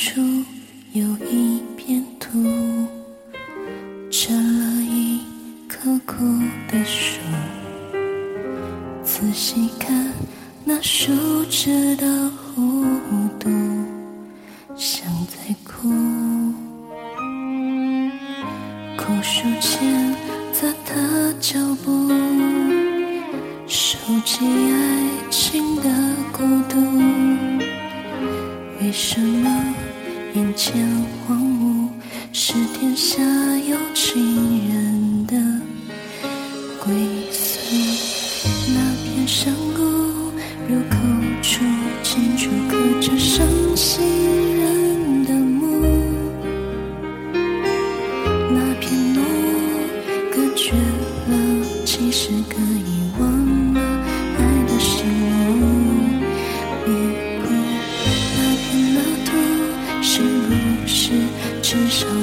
处有一片土成了一棵枯的树。仔细看那树枝的弧度像在哭。枯树前杂踏脚步收集爱情的孤独。为什么眼前荒芜是天下有情人的归宿。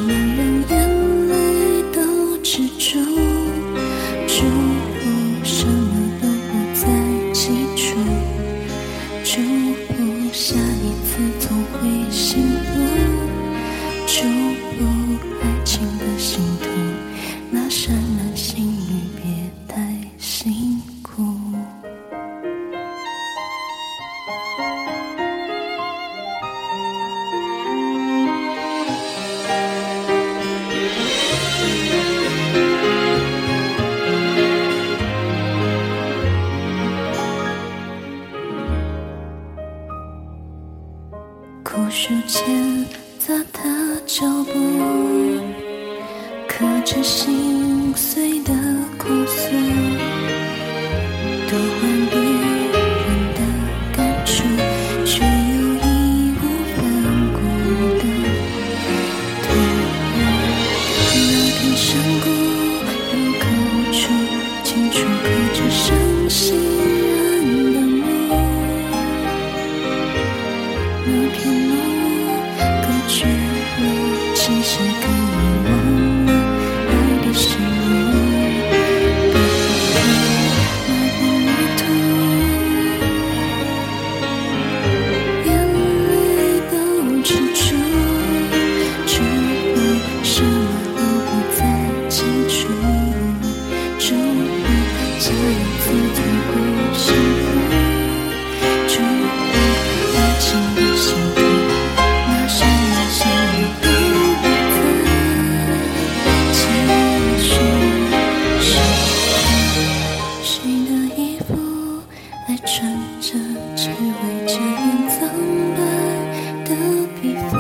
能让眼泪都止住书签砸他脚步，刻着心碎的苦涩。穿着只为遮掩苍白的披风，